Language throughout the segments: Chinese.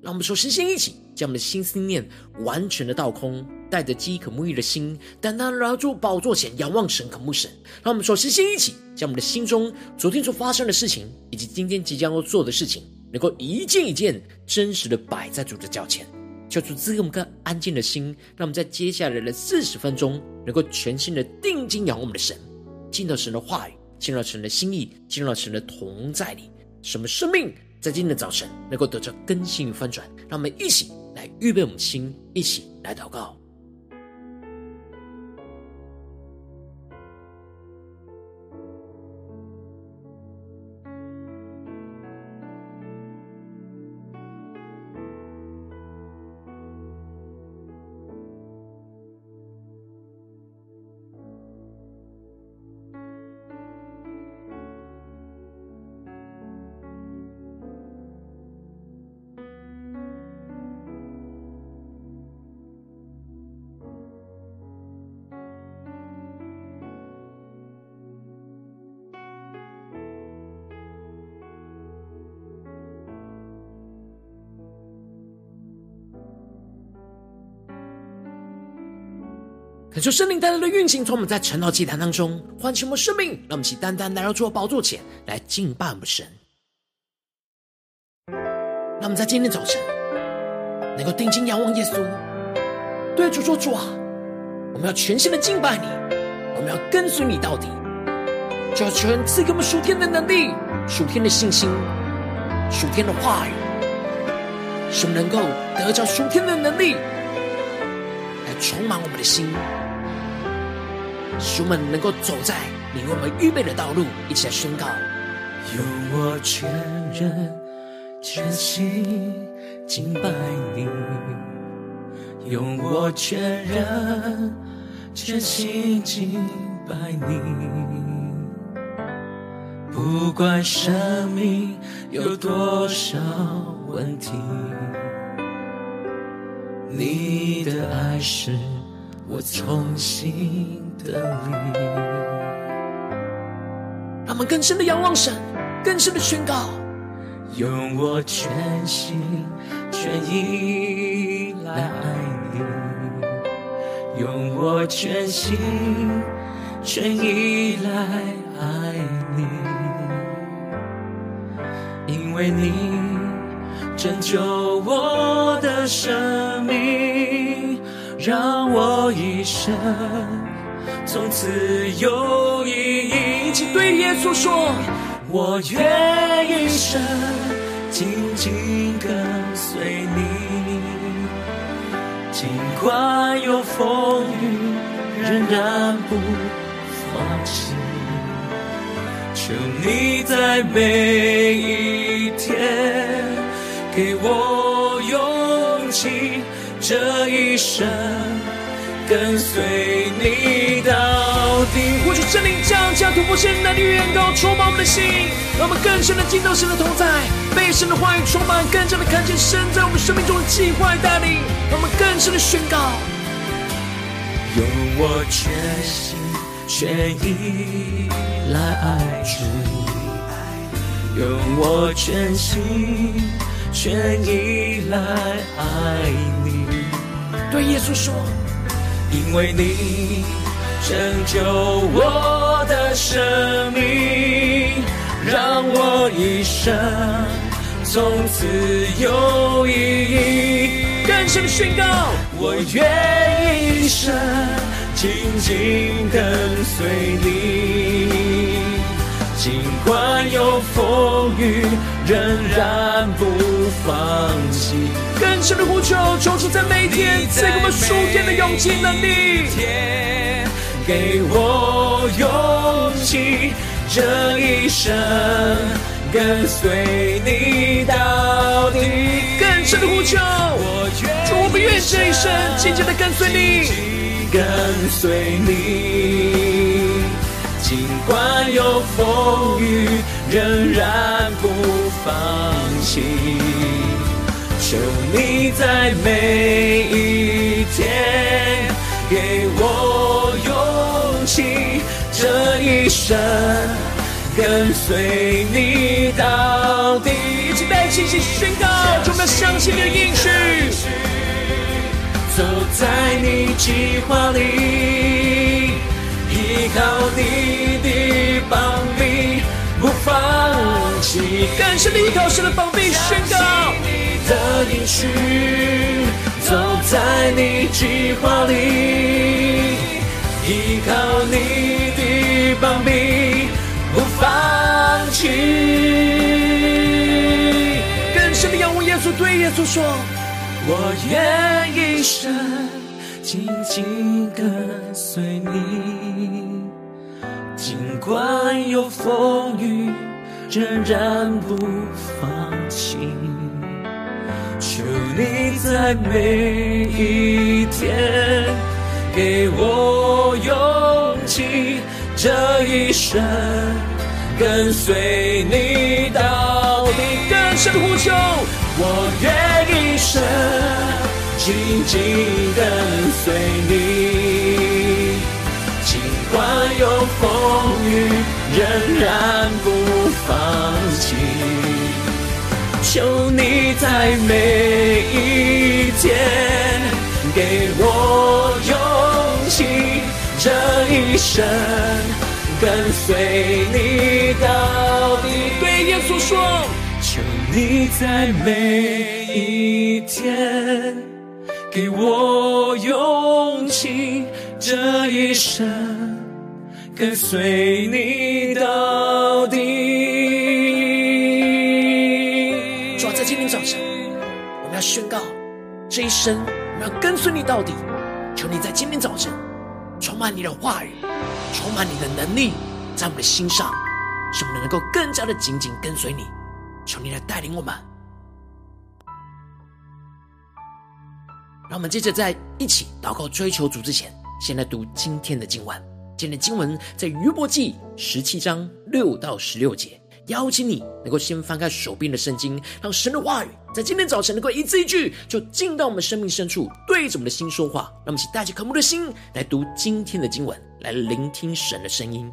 让我们说先先一起将我们的心思念完全的倒空，带着饥渴沐浴的心，单单来到宝座前仰望神、渴慕神。让我们说先先一起将我们的心中昨天所发生的事情，以及今天即将要做的事情，能够一件一件真实的摆在主的脚前，求主赐给我们个安静的心，让我们在接下来的四十分钟，能够全心的定睛仰望我们的神，进到神的话语，进入到神的心意，进入到神的同在里，什么生命？在今天的早晨，能够得到更新与翻转，让我们一起来预备我们的心，一起来祷告。感受圣灵带来的运行，从我们在晨祷祭坛当中唤醒我们生命，让我们起单单来到主的宝座前来敬拜我们神。让我们在今天早晨能够定睛仰望耶稣，对主说：“主啊，我们要全心的敬拜你，我们要跟随你到底。就要全赐给我们属天的能力、属天的信心、属天的话语，使我们能够得着属天的能力。”来充满我们的心，使我们能够走在你为我们预备的道路，一起来宣告。用我全人全心敬拜你，用我全人全心敬拜你，不管生命有多少问题。你的爱是我重新的力，他们更深的仰望神，更深的宣告，用我全心全意来爱你，用我全心全意来爱你，因为你。拯救我的生命，让我一生从此有意义。一起对耶稣说：“我愿一生紧紧跟随你，尽管有风雨，仍然不放弃。求你在每一天。”给我勇气，这一生跟随你到底。呼求圣灵降下突破性能力远高，充满我们的心，让我们更深的进到神的同在，被神的话语充满，更加的看见神在我们生命中的计划带领，让我们更深的宣告。用我全心全意来爱主，用我全心。全意来爱你，对耶稣说，因为你拯救我的生命，让我一生从此有意义。更深的宣告，我愿一生紧紧跟随你，尽管有风雨，仍然不。放弃，更深的呼求，求主在每一天赐给我们属天的勇气能力，给我勇气，这一生跟随你到底。更深的呼求，主，我们愿这一生紧紧的跟随你，跟随你。尽管有风雨，仍然不放弃。求你在每一天给我这一生跟随你到底。一起来，一起宣告，我们相信你的应许，走在你计划里，依靠你的膀臂，不放弃。感谢你依靠神的膀臂，宣告。的应许，走在你计划里，依靠你的膀臂，不放弃。更深的仰望耶稣，对耶稣说：我愿一生紧紧跟随你，尽管有风雨，仍然不放弃。求你在每一天给我勇气，这一生跟随你到底。更深呼求，我愿一生紧紧跟随你，尽管有风雨，仍然不放弃。求你在每一天给我勇，这一生跟随你到底。对耶稣说，求你在每一天给我勇气，这一生跟随你到底。抓在今天早晨，我们要宣告这一生，我们要跟随你到底。求你在今天早晨充满你的话语，充满你的能力，在我们的心上，使我们能够更加的紧紧跟随你。求你来带领我们。让我们接着在一起祷告、追求主之前，先来读今天的经文。今天的经文在约伯记十七章六到十六节。邀请你能够先翻开手边的圣经，让神的话语在今天早晨能够一字一句就进到我们生命深处，对着我们的心说话。让我们一起带着渴慕的心来读今天的经文，来聆听神的声音。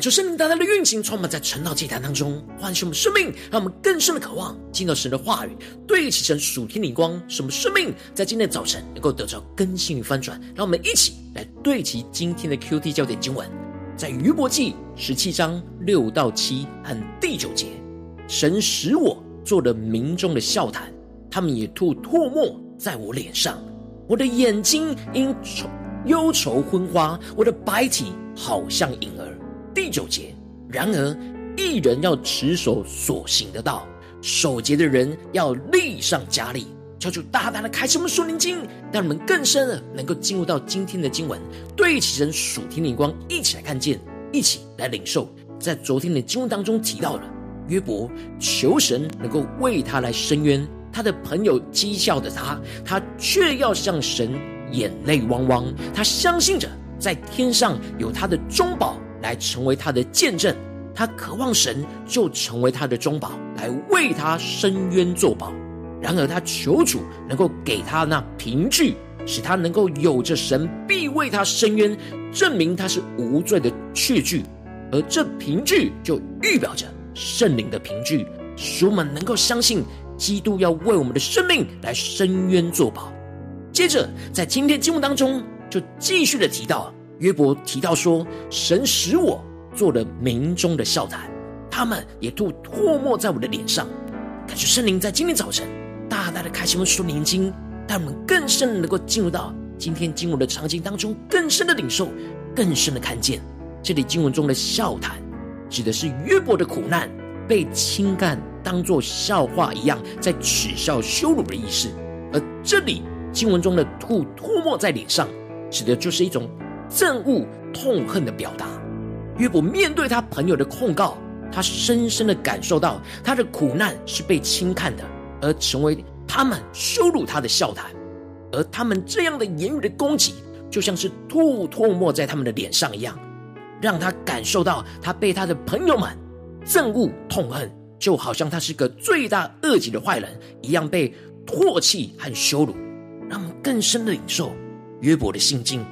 感受圣灵大大的运行，充满在晨祷祭坛当中，唤醒我们生命，让我们更深的渴望进到神的话语，对齐神属天灵光，使我们生命在今天的早晨能够得到更新与翻转。让我们一起来对齐今天的 QT 焦点经文，在约伯记十七章六到七和第九节，神使我做了民众的笑谈，他们也吐唾沫在我脸上，我的眼睛因愁忧愁昏花，我的白体好像婴儿。第九节，然而一人要持守所行的道，守节的人要力上加力。求主大大的开启我们属灵经，让我们更深的能够进入到今天的经文，对齐神属天灵光，一起来看见，一起来领受。在昨天的经文当中提到了约伯求神能够为他来伸冤，他的朋友讥笑着他，他却要向神眼泪汪汪。他相信着在天上有他的中保。来成为他的见证，他渴望神就成为他的中保，来为他伸冤作保。然而他求主能够给他那凭据，使他能够有着神必为他伸冤，证明他是无罪的确据。而这凭据就预表着圣灵的凭据，使我们能够相信基督要为我们的生命来伸冤作保。接着在今天经文当中，就继续的提到。约伯提到说：“神使我做了民中的笑谈，他们也吐唾沫在我的脸上。”感谢圣灵在今天早晨大大的开启我们属灵经，让我们更深能够进入到今天经文的场景当中，更深的领受，更深的看见。这里经文中的笑谈，指的是约伯的苦难被轻看，当作笑话一样，在耻笑羞辱的意思；而这里经文中的吐唾沫在脸上，指的就是一种。憎恶、痛恨的表达。约伯面对他朋友的控告，他深深的感受到他的苦难是被轻看的，而成为他们羞辱他的笑谈。而他们这样的言语的攻击，就像是吐唾沫在他们的脸上一样，让他感受到他被他的朋友们憎恶、痛恨，就好像他是个罪大恶极的坏人一样，被唾弃和羞辱，让我们更深的领受约伯的心境。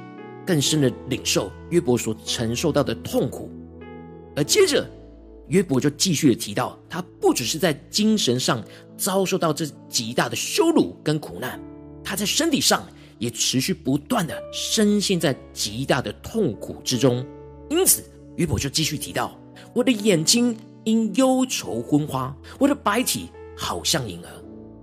更深的领受约伯所承受到的痛苦，而接着约伯就继续的提到，他不只是在精神上遭受到这极大的羞辱跟苦难，他在身体上也持续不断的深陷在极大的痛苦之中。因此，约伯就继续提到：我的眼睛因忧愁昏花，我的白体好像婴儿。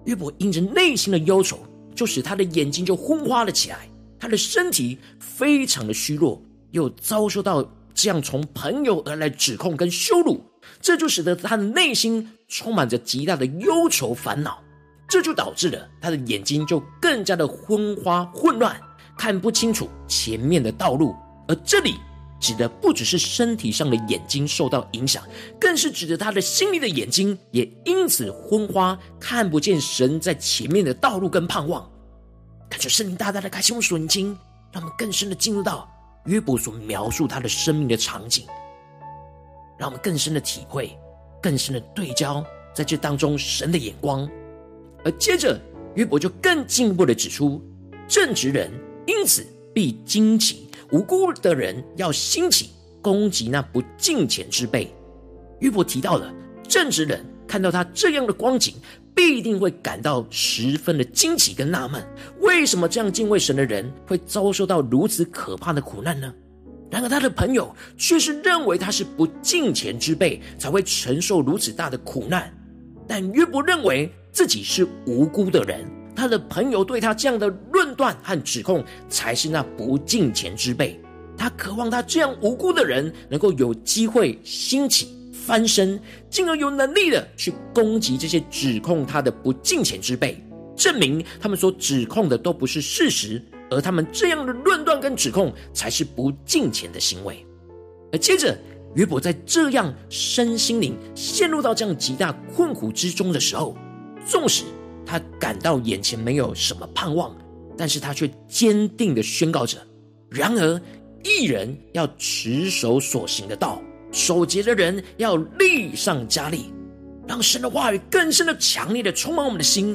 约伯因着内心的忧愁，就使他的眼睛就昏花了起来。他的身体非常的虚弱，又遭受到这样从朋友而来指控跟羞辱，这就使得他的内心充满着极大的忧愁烦恼，这就导致了他的眼睛就更加的昏花混乱，看不清楚前面的道路。而这里指的不只是身体上的眼睛受到影响，更是指着他的心里的眼睛也因此昏花，看不见神在前面的道路跟盼望。感谢圣灵大大的开启我们属灵经，让我们更深的进入到约伯所描述他的生命的场景，让我们更深的体会，更深的对焦在这当中神的眼光。而接着约伯就更进一步的指出，正直人因此必惊奇，无辜的人要兴起攻击那不敬虔之辈。约伯提到了正直人看到他这样的光景。必定会感到十分的惊奇跟纳闷，为什么这样敬畏神的人会遭受到如此可怕的苦难呢？然而他的朋友却是认为他是不敬虔之辈，才会承受如此大的苦难。但约伯认为自己是无辜的人，他的朋友对他这样的论断和指控，才是那不敬虔之辈。他渴望他这样无辜的人能够有机会兴起。翻身，进而有能力的去攻击这些指控他的不敬虔之辈，证明他们所指控的都不是事实，而他们这样的论断跟指控才是不敬虔的行为。而接着，约伯在这样身心灵陷入到这样极大困苦之中的时候，纵使他感到眼前没有什么盼望，但是他却坚定的宣告着：然而，一人要持守所行的道。守节的人要力上加力，让神的话语更深的、强烈的充满我们的心，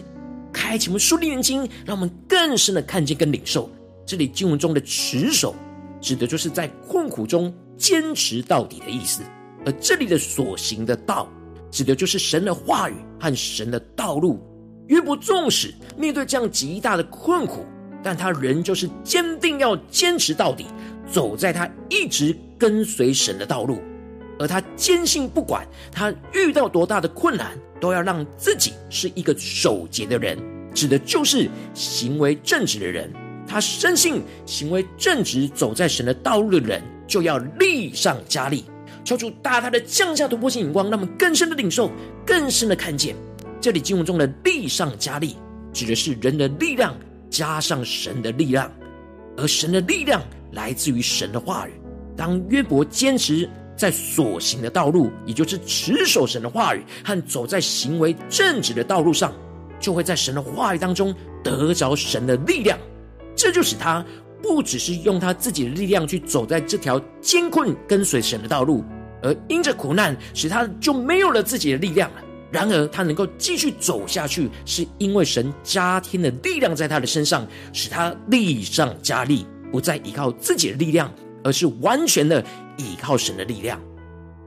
开启我们树立眼睛，让我们更深的看见跟领受。这里经文中的持守，指的就是在困苦中坚持到底的意思。而这里的所行的道，指的就是神的话语和神的道路。约伯纵使面对这样极大的困苦，但他仍旧是坚定要坚持到底，走在他一直跟随神的道路。而他坚信，不管他遇到多大的困难，都要让自己是一个守节的人，指的就是行为正直的人。他深信，行为正直、走在神的道路的人，就要力上加力。求主大大的降下突破性眼光，让我们更深的领受，更深的看见。这里经文中的力上加力，指的是人的力量加上神的力量，而神的力量来自于神的话语。当约伯坚持在所行的道路，也就是持守神的话语和走在行为正直的道路上，就会在神的话语当中得着神的力量。这就使他不只是用他自己的力量去走在这条艰困跟随神的道路，而因着苦难，使他就没有了自己的力量了。然而，他能够继续走下去，是因为神加添的力量在他的身上，使他力上加力，不再依靠自己的力量，而是完全的依靠神的力量。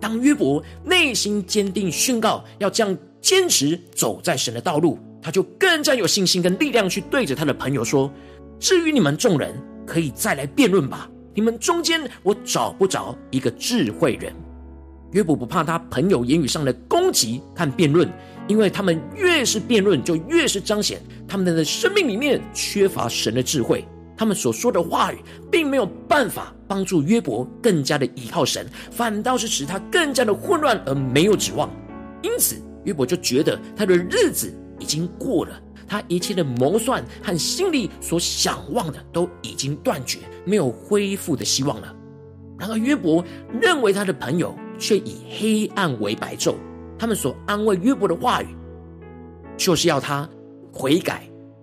当约伯内心坚定宣告要这样坚持走在神的道路，他就更加有信心跟力量去对着他的朋友说：“至于你们众人，可以再来辩论吧。你们中间，我找不着一个智慧人。”约伯不怕他朋友言语上的攻击和辩论，因为他们越是辩论，就越是彰显他们的生命里面缺乏神的智慧。他们所说的话语，并没有办法帮助约伯更加的依靠神，反倒是使他更加的混乱而没有指望。因此，约伯就觉得他的日子已经过了，他一切的谋算和心里所想望的都已经断绝，没有恢复的希望了。然而，约伯认为他的朋友。却以黑暗为白昼，他们所安慰约伯的话语，就是要他悔改，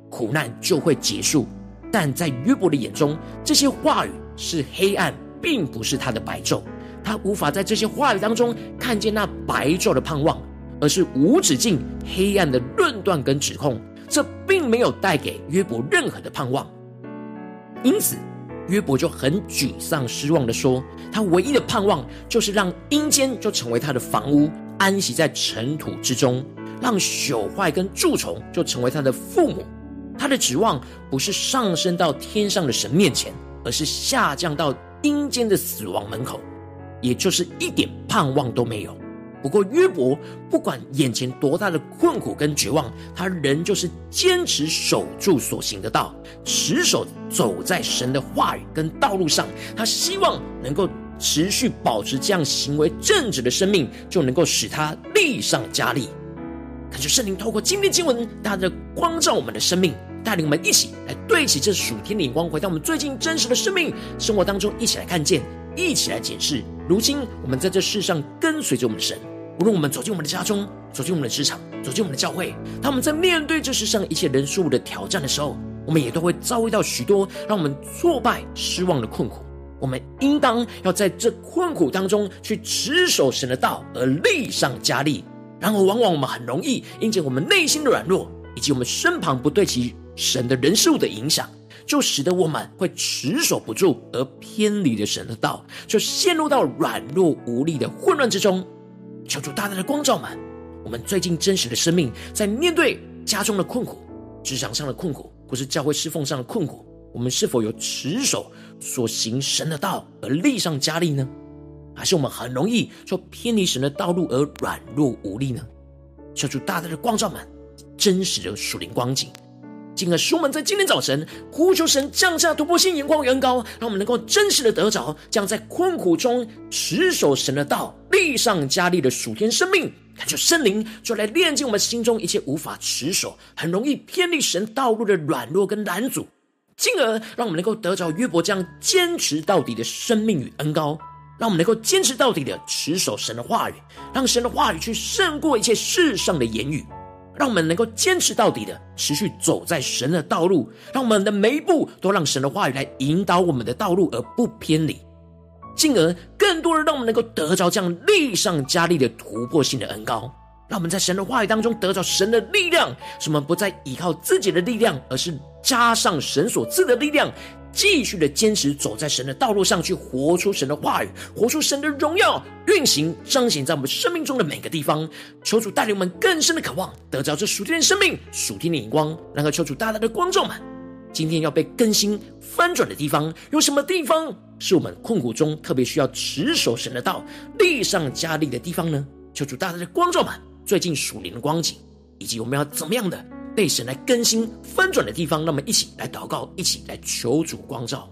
苦难就会结束。但在约伯的眼中，这些话语是黑暗，并不是他的白昼。他无法在这些话语当中看见那白昼的盼望，而是无止境黑暗的论断跟指控。这并没有带给约伯任何的盼望，因此。约伯就很沮丧、失望的说：“他唯一的盼望就是让阴间就成为他的房屋，安息在尘土之中；让朽坏跟蛀虫就成为他的父母。他的指望不是上升到天上的神面前，而是下降到阴间的死亡门口，也就是一点盼望都没有。”不过约伯不管眼前多大的困苦跟绝望，他仍旧是坚持守住所行的道，持守走在神的话语跟道路上。他希望能够持续保持这样行为正直的生命，就能够使他力上加力。感谢圣灵透过今天经文，大家的光照我们的生命，带领我们一起来对齐这属天的眼光，回到我们最近真实的生命生活当中，一起来看见，一起来解释。如今我们在这世上跟随着我们的神。无论我们走进我们的家中，走进我们的职场，走进我们的教会，他们在面对这世上一切人事物的挑战的时候，我们也都会遭遇到许多让我们挫败、失望的困苦。我们应当要在这困苦当中去持守神的道，而力上加力。然而，往往我们很容易因着我们内心的软弱，以及我们身旁不对齐神的人事物的影响，就使得我们会持守不住，而偏离了神的道，就陷入到软弱无力的混乱之中。求主大大的光照们，我们最近真实的生命，在面对家中的困苦、职场上的困苦，或是教会侍奉上的困苦，我们是否有持守所行神的道而力上加力呢？还是我们很容易就偏离神的道路而软弱无力呢？求主大大的光照们，真实的属灵光景。进而使我们在今天早晨呼求神降下突破性眼光与恩膏，让我们能够真实的得着这样在困苦中持守神的道、力上加力的属天生命。感谢圣灵就来炼净我们心中一切无法持守、很容易偏离神道路的软弱跟拦阻，进而让我们能够得着约伯这样坚持到底的生命与恩膏，让我们能够坚持到底的持守神的话语，让神的话语去胜过一切世上的言语。让我们能够坚持到底的，持续走在神的道路，让我们的每一步都让神的话语来引导我们的道路，而不偏离，进而更多的让我们能够得着这样力上加力的突破性的恩膏，让我们在神的话语当中得着神的力量，使我们不再依靠自己的力量，而是加上神所赐的力量，继续的坚持走在神的道路上去，活出神的话语，活出神的荣耀，运行彰显在我们生命中的每个地方。求主带领我们更深的渴望，得着这属天的生命、属天的眼光。然后求主大大的光照们，今天要被更新翻转的地方，有什么地方是我们困苦中特别需要持守神的道、力上加力的地方呢？求主大大的光照们，最近属灵的光景，以及我们要怎么样的被神来更新翻转的地方，让我们一起来祷告，一起来求主光照。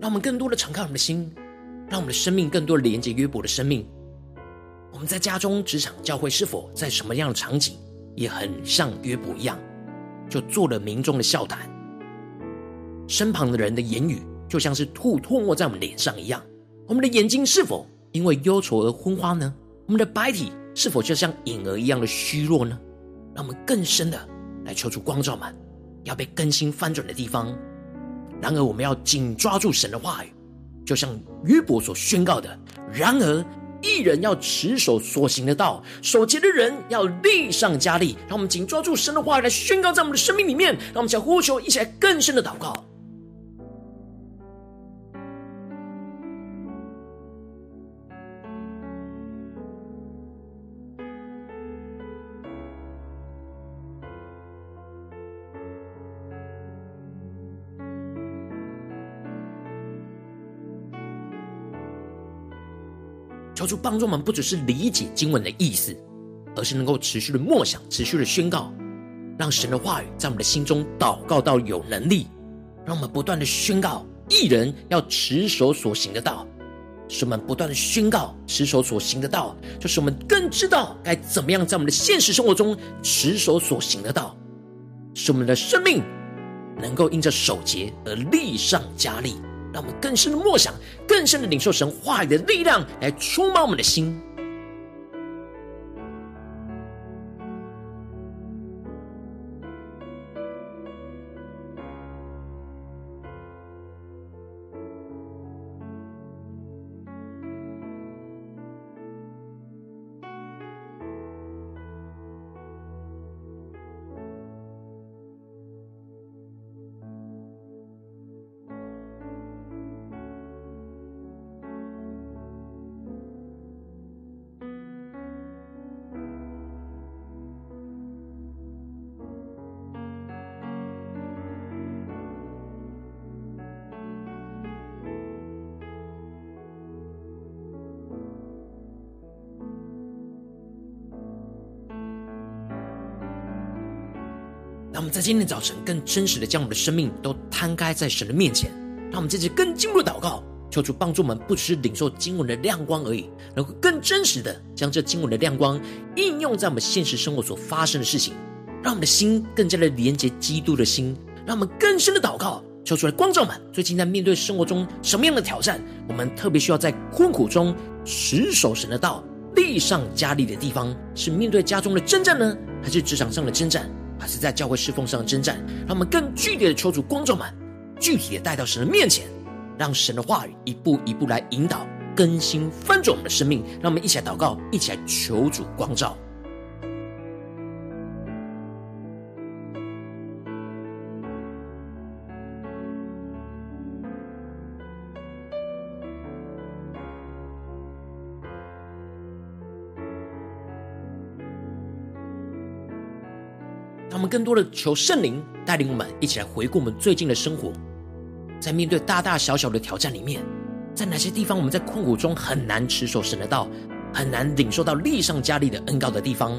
让我们更多的敞开我们的心，让我们的生命更多连接约伯的生命。我们在家中、职场、教会，是否在什么样的场景，也很像约伯一样，就做了民众的笑谈？身旁的人的言语，就像是吐唾沫在我们脸上一样。我们的眼睛是否因为忧愁而昏花呢？我们的白体是否就像影儿一样的虚弱呢？让我们更深的来求出光照们，要被更新翻转的地方。然而，我们要紧抓住神的话语，就像约伯所宣告的。然而，一人要持守所行的道，守节的人要力上加力。让我们紧抓住神的话语来宣告在我们的生命里面。让我们想呼求，一起来更深的祷告。求主帮助我们，不只是理解经文的意思，而是能够持续的默想、持续的宣告，让神的话语在我们的心中祷告到有能力，让我们不断的宣告，一人要持守所行的道，使我们不断的宣告持守所行的道，就是我们更知道该怎么样在我们的现实生活中持守所行的道，使我们的生命能够因着守节而力上加力。让我们更深的默想，更深的领受神话语的力量，来充满我们的心。让我们在今天早晨更真实的将我们的生命都摊开在神的面前，让我们这次更进步的祷告，求主帮助我们，不只是领受经文的亮光而已，能够更真实的将这经文的亮光应用在我们现实生活所发生的事情，让我们的心更加的连接基督的心，让我们更深的祷告，求主来光照们。最近在面对生活中什么样的挑战，我们特别需要在困苦中持守神的道，力上加力的地方，是面对家中的征战呢，还是职场上的征战？还是在教会侍奉上的征战，让我们更具体的求主光照们，具体的带到神的面前，让神的话语一步一步来引导、更新、翻转我们的生命。让我们一起来祷告，一起来求主光照。更多的求圣灵带领我们一起来回顾我们最近的生活，在面对大大小小的挑战里面，在哪些地方我们在困苦中很难持守神的道，很难领受到力上加力的恩膏的地方，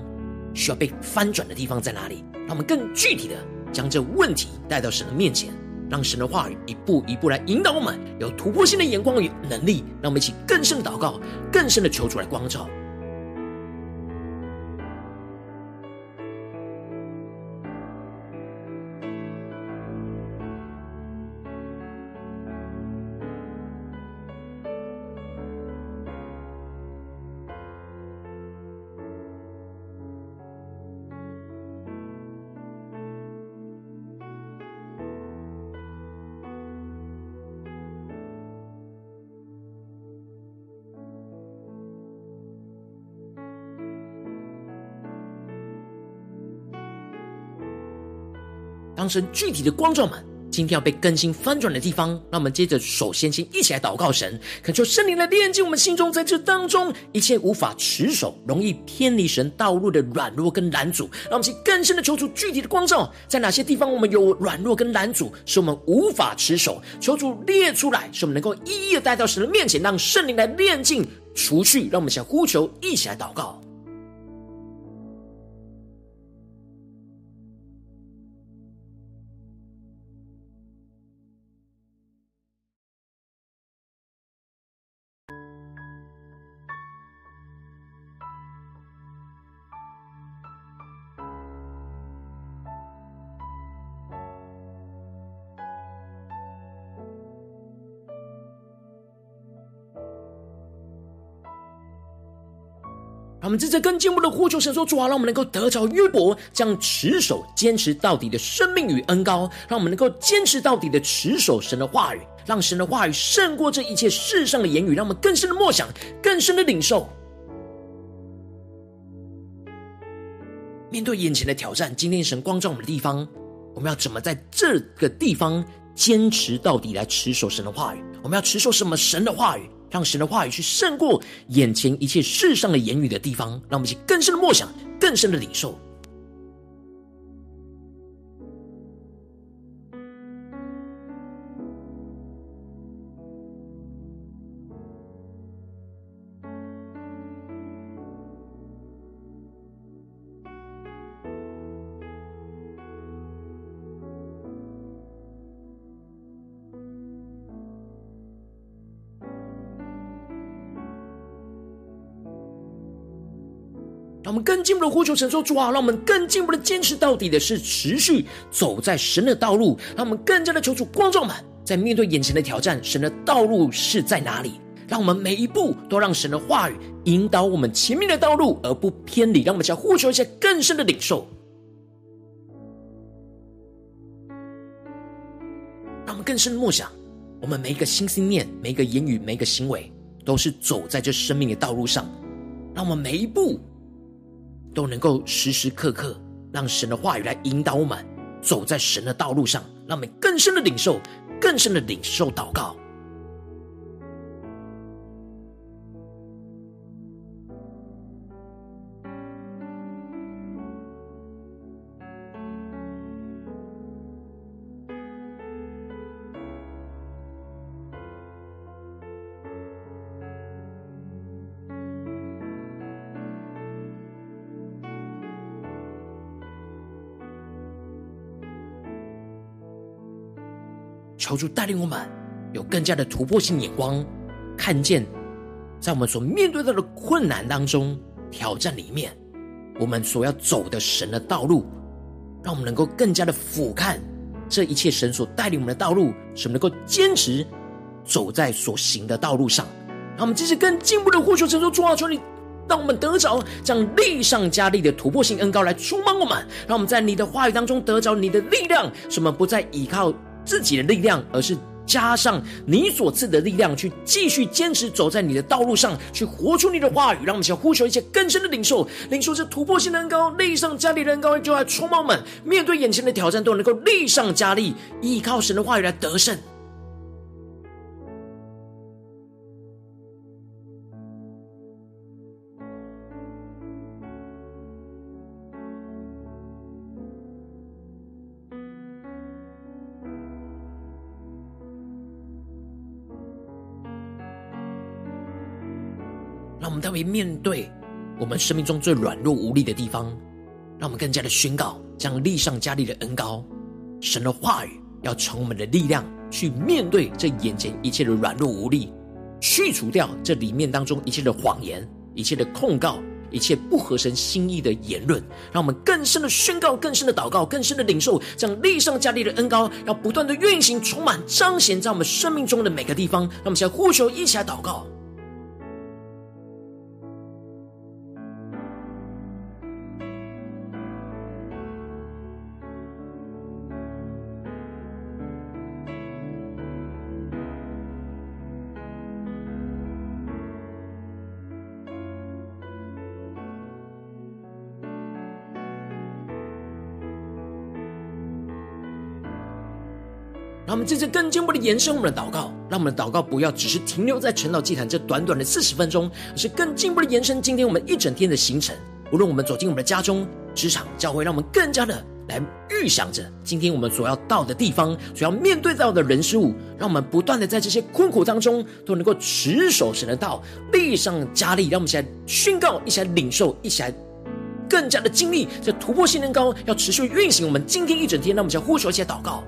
需要被翻转的地方在哪里？让我们更具体的将这问题带到神的面前，让神的话语一步一步来引导我们，有突破性的眼光与能力，让我们一起更深的祷告，更深的求主来光照。当神具体的光照们。今天要被更新翻转的地方，让我们接着首先先一起来祷告神，恳求圣灵来炼净我们心中，在这当中一切无法持守、容易偏离神道路的软弱跟拦阻，让我们去更深的求主具体的光照，在哪些地方我们有软弱跟拦阻，使我们无法持守，求主列出来，使我们能够一一的带到神的面前，让圣灵来炼净、除去，让我们想呼求，一起来祷告。让我们在这更进一步的呼求神说：“主啊，让我们能够得着约伯这样持守、坚持到底的生命与恩膏，让我们能够坚持到底的持守神的话语，让神的话语胜过这一切世上的言语，让我们更深的默想、更深的领受。面对眼前的挑战，今天神光照我们的地方，我们要怎么在这个地方坚持到底来持守神的话语？我们要持守什么神的话语？”让神的话语去胜过眼前一切世上的言语的地方，让我们一起更深的默想，更深的领受。更进一步的呼求神说：主啊，让我们更进一步的坚持到底的是持续走在神的道路。让我们更加的求主光照们，在面对眼前的挑战，神的道路是在哪里？让我们每一步都让神的话语引导我们前面的道路，而不偏离。让我们想呼求一些更深的领受。让我们更深的默想，我们每一个心思念、每一个言语、每一个行为，都是走在这生命的道路上。让我们每一步。都能够时时刻刻让神的话语来引导我们走在神的道路上，让我们更深的领受，更深的领受祷告。求主带领我们有更加的突破性眼光，看见在我们所面对到的困难当中、挑战里面，我们所要走的神的道路，让我们能够更加的俯瞰这一切神所带领我们的道路，使我们能够坚持走在所行的道路上。让我们继续更进步的呼求，神说：主啊，求你让我们得着这样力上加力的突破性恩膏来充满我们，让我们在你的话语当中得着你的力量，使我们不再依靠。自己的力量，而是加上你所赐的力量，去继续坚持走在你的道路上，去活出你的话语。让我们想呼求一些更深的领受，领受这突破性的恩膏，力上加力的恩膏，就爱出猫们，面对眼前的挑战，都能够力上加力，依靠神的话语来得胜。让我们特别面对我们生命中最软弱无力的地方，让我们更加的宣告，将力上加力的恩膏，神的话语要成我们的力量，去面对这眼前一切的软弱无力，去除掉这里面当中一切的谎言、一切的控告、一切不合神心意的言论，让我们更深的宣告、更深的祷告、更深的领受，将力上加力的恩膏，要不断的运行、充满、彰显在我们生命中的每个地方。让我们先呼求，一起来祷告。让我们这次更进一步的延伸我们的祷告，让我们的祷告不要只是停留在晨祷祭坛这短短的四十分钟，而是更进一步的延伸今天我们一整天的行程。无论我们走进我们的家中、职场、教会，让我们更加的来预想着今天我们所要到的地方，所要面对到的人事物，让我们不断的在这些困苦当中都能够持守神的道，力上加力。让我们一起来宣告，一起来领受，一起来更加的经历这突破性能高，要持续运行我们今天一整天。让我们一起来呼求，一些祷告。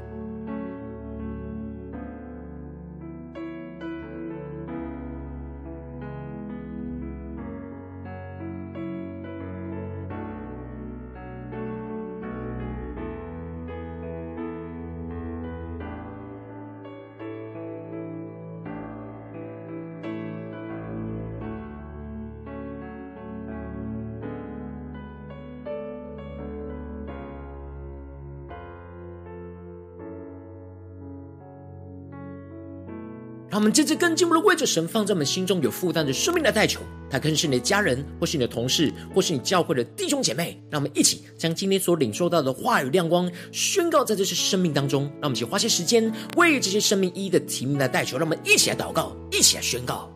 我们这次更进一步的为着神放在我们心中有负担的生命来代求，他可能是你的家人，或是你的同事，或是你教会的弟兄姐妹。让我们一起将今天所领受到的话语亮光宣告在这些生命当中。让我们一起花些时间为这些生命一一的提名来代求。让我们一起来祷告，一起来宣告。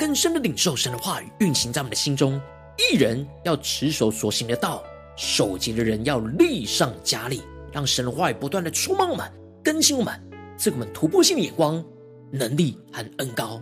更深的领受神的话语运行在我们的心中。一人要持守所行的道，守节的人要力上加力。让神的话语不断的触摸我们，更新我们，赐给我们突破性的眼光、能力和恩膏。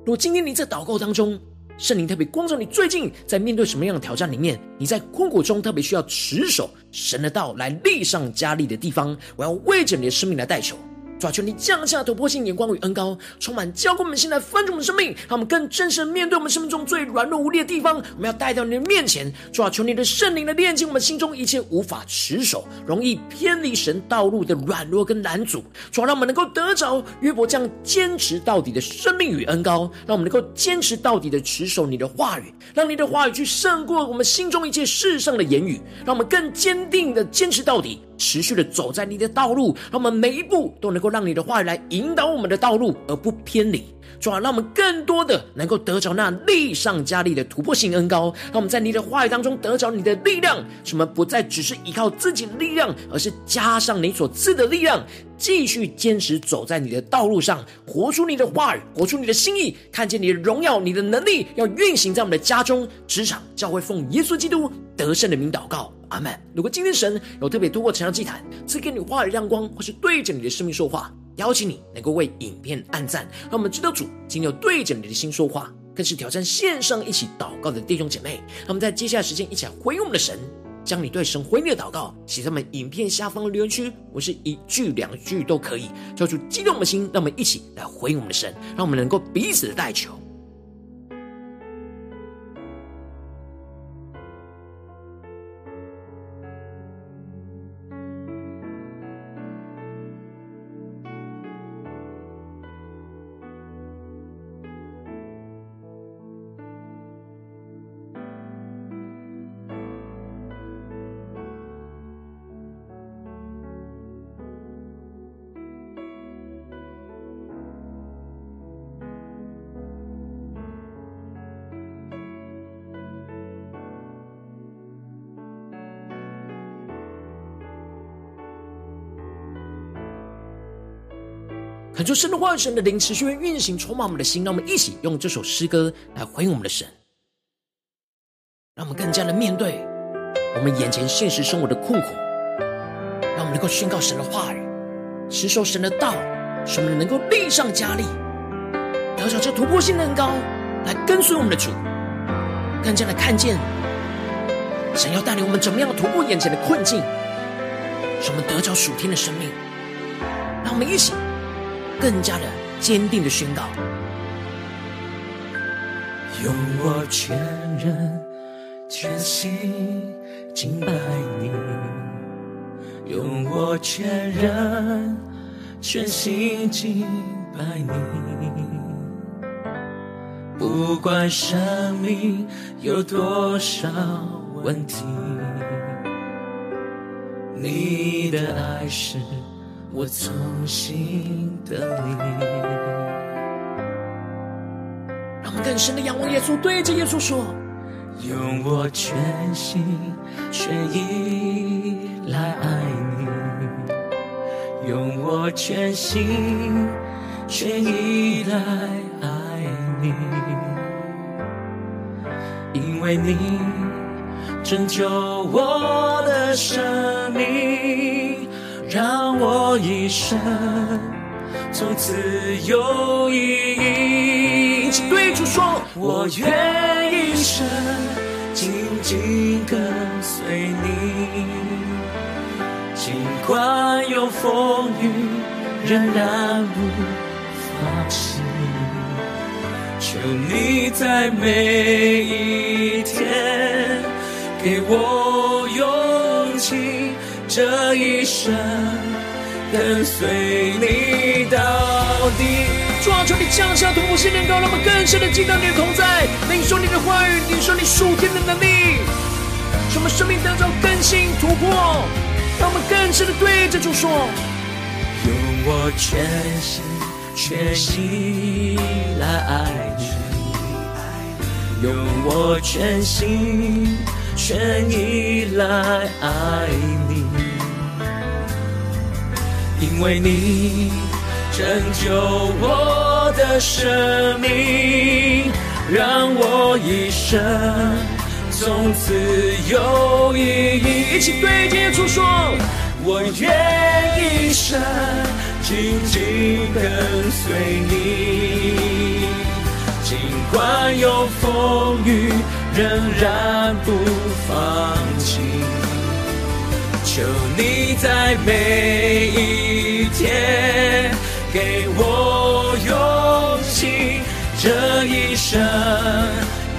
如果今天你在祷告当中，圣灵特别光照你，最近在面对什么样的挑战里面？你在困苦中特别需要持守神的道来力上加力的地方，我要为着你的生命来代求。主啊，求你降下突破性眼光与恩膏，充满浇灌我们心来翻转我们生命，让我们更真实面对我们生命中最软弱无力的地方。我们要带到你的面前，主啊，求你的圣灵的炼净我们心中一切无法持守、容易偏离神道路的软弱跟拦阻。主啊，让我们能够得着约伯这样坚持到底的生命与恩膏，让我们能够坚持到底的持守你的话语，让你的话语去胜过我们心中一切世上的言语，让我们更坚定的坚持到底。持续的走在你的道路，让我们每一步都能够让你的话语来引导我们的道路，而不偏离。主啊，让我们更多的能够得着那力上加力的突破性恩膏，让我们在你的话语当中得着你的力量，什么不再只是依靠自己的力量，而是加上你所赐的力量，继续坚持走在你的道路上，活出你的话语，活出你的心意，看见你的荣耀，你的能力要运行在我们的家中、职场、教会，奉耶稣基督得胜的名祷告，阿门。如果今天神有特别透过晨祷祭坛赐给你话语亮光，或是对着你的生命说话。邀请你能够为影片按赞，让我们知道主今天有对着你的心说话，更是挑战线上一起祷告的弟兄姐妹。让我们在接下来时间一起来回应我们的神，将你对神回应的祷告写在我们影片下方的留言区，我是一句两句都可以，叫出激动的心，让我们一起来回应我们的神，让我们能够彼此的代求。求神的话语、神的灵持续运行，充满我们的心。让我们一起用这首诗歌来回应我们的神，让我们更加的面对我们眼前现实生活的困苦，让我们能够宣告神的话语，持守神的道，使我们能够力上加力，得着这突破性的恩膏，来跟随我们的主，更加的看见神要带领我们怎么样突破眼前的困境，使我们得着属天的生命。让我们一起更加的坚定的宣告：用我全人全心敬拜你。用我全人全心敬拜你，不管生命有多少问题，你的爱是我从心得力。让我们更深的仰望耶稣，对着耶稣说：用我全心全意来爱你，用我全心全意来爱你，因为你拯救我的生命，让我一生从此有意义。对主说：我愿一生紧紧跟随你。尽管有风雨，仍然不放弃。求你在每一天给我勇气，这一生跟随你到底。主啊，求你降下突破性能高，让我们更深的进到你的同在，领受你的话语，领受你属天的能力，使我们生命当中更新突破。让我们更深的对着主说：用我全心全意来爱你，用我全心全意来爱你，因为你拯救我的生命，让我一生。从此有意义，一起对着耶稣说：我愿一生紧紧跟随你，尽管有风雨，仍然不放弃。求你在每一天给我勇气，这一生。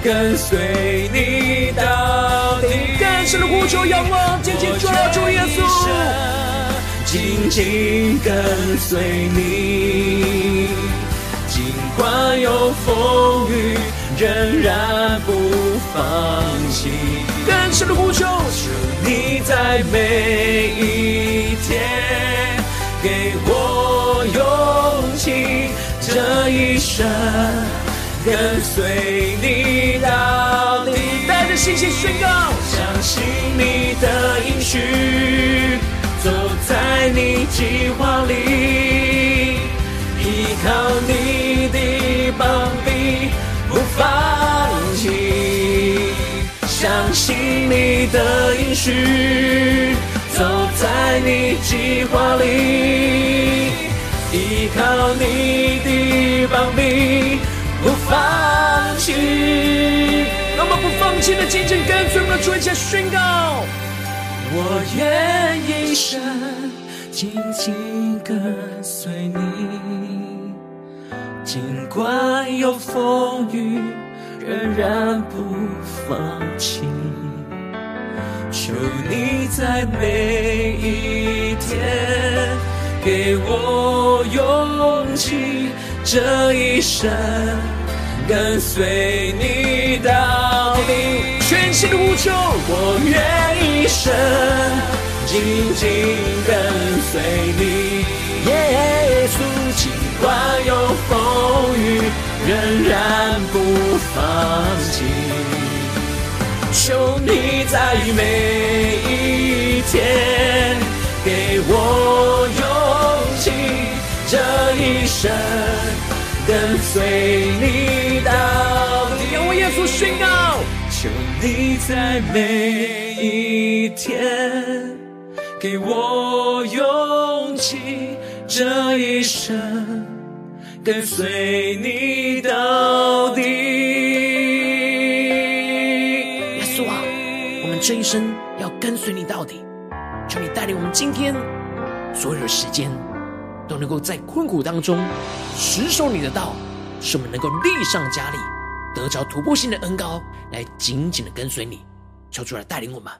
跟随你到底，更深的呼求仰望，紧紧抓住耶稣，紧紧跟随你，尽管有风雨，仍然不放弃。更深的呼求，求你在每一天给我勇气，这一生。跟随你到底，带着信心宣告，相信你的应许，走在你计划里，依靠你信你的应许，走在你计划里，依靠你的膀臂。不放弃，让我们不放弃的紧紧跟随我们的主，一起宣告：我愿一生紧紧跟随你，尽管有风雨，仍然不放弃。有你在每一天给我勇气。这一生跟随你到底，全新的呼求，我愿一生紧紧跟随你。耶稣，尽管有风雨，仍然不放弃。求你在每一天给我勇气，这一生。跟随你到底，让我耶稣宣告，求你在每一天给我勇气，这一生跟随你到底。这一生要跟随你到底。求你带领我们今天所有的时间，都能够在困苦当中持守你的道，使我们能够力上加力，得着突破性的恩高，来紧紧的跟随你。求主来带领我们。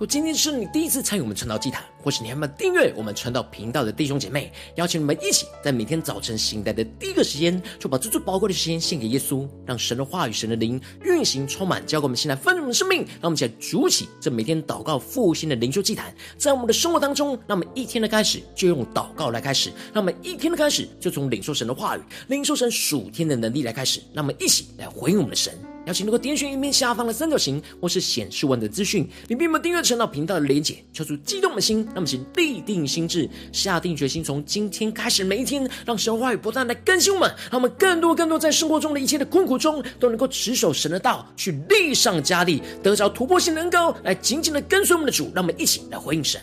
我今天是你第一次参与我们传道祭坛，或是你还没有订阅我们传道频道的弟兄姐妹，邀请你们一起在每天早晨醒来的第一个时间，就把最最宝贵的时间献给耶稣，让神的话语、神的灵运行充满，交给我们现在丰盛的生命。让我们一起来筑起这每天祷告复兴的灵修祭坛，在我们的生活当中，让我们一天的开始就用祷告来开始，让我们一天的开始就从领受神的话语、领受神属天的能力来开始，让我们一起来回应我们的神。邀请能够点选影片下方的三角形，或是显示文的资讯，里面有订阅传道频道的连结，敲出激动的心，那么，请立定心智，下定决心，从今天开始每一天，让神话语不断来更新我们，让我们更多更多在生活中的一切的困苦中，都能够持守神的道，去力上加力，得着突破性能够，来紧紧的跟随我们的主，让我们一起来回应神。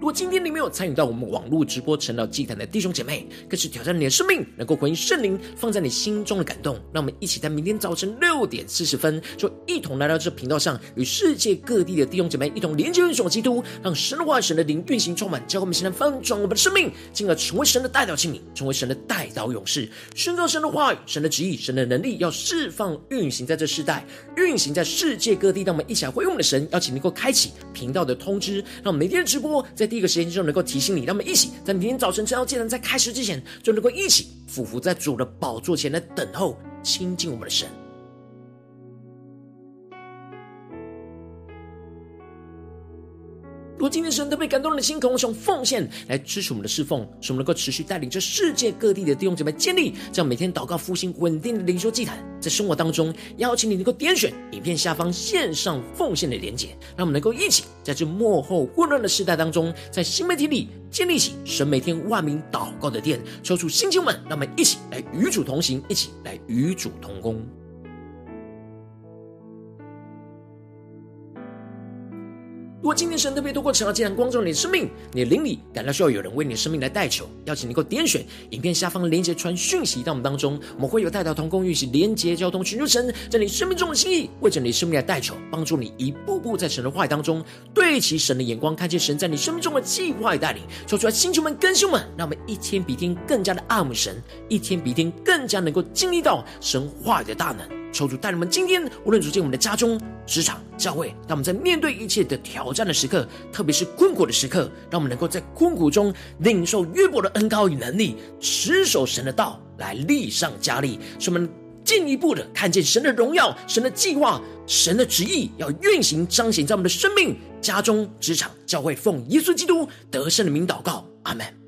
如果今天你没有参与到我们网络直播晨祷祭坛的弟兄姐妹，更是挑战你的生命，能够回应圣灵放在你心中的感动。让我们一起在明天早晨六点四十分，就一同来到这频道上，与世界各地的弟兄姐妹一同连接、运手基督，让神的话、神的灵运行充满，教我们现在翻转我们的生命，进而成为神的代祷器皿，成为神的代祷勇士，宣告神的话语、神的旨意、神的能力，要释放运行在这世代，运行在世界各地。让我们一起来回应我们的神，邀请能够开启频道的通知，让每天的直播在第一个时间就能够提醒你，让我们一起在明天早晨只要见证在开始之前，就能够一起俯伏在主的宝座前来等候亲近我们的神。如果今天神特别感动的心，渴望用奉献来支持我们的侍奉，使我们能够持续带领着世界各地的弟兄姐妹建立这样每天祷告复兴稳定的灵修祭坛，在生活当中邀请你能够点选影片下方线上奉献的连结，让我们能够一起在这幕后混乱的时代当中，在新媒体里建立起神每天万名祷告的殿，抽出新经文，让我们一起来与主同行，一起来与主同工。如果今天神特别透过晨祷祭坛光照你的生命，你的灵里感到需要有人为你的生命来代求，邀请你能够点选影片下方的连结传讯息到我们当中，我们会有代祷同工运行连结交通，寻求神在你生命中的心意，为着你生命来代求，帮助你一步步在神的话语当中对齐神的眼光，看见神在你生命中的计划与带领，说出来星球们更新们，让我们一天比一天更加的爱慕神，一天比一天更加能够经历到神话语的大能。求主带领我们今天，无论走进我们的家中、职场、教会，让我们在面对一切的挑战的时刻，特别是困苦的时刻，让我们能够在困苦中领受约伯的恩膏与能力，持守神的道，来力上加力，使我们进一步的看见神的荣耀、神的计划、神的旨意，要运行彰显在我们的生命、家中、职场、教会，奉耶稣基督得胜的名祷告，阿门。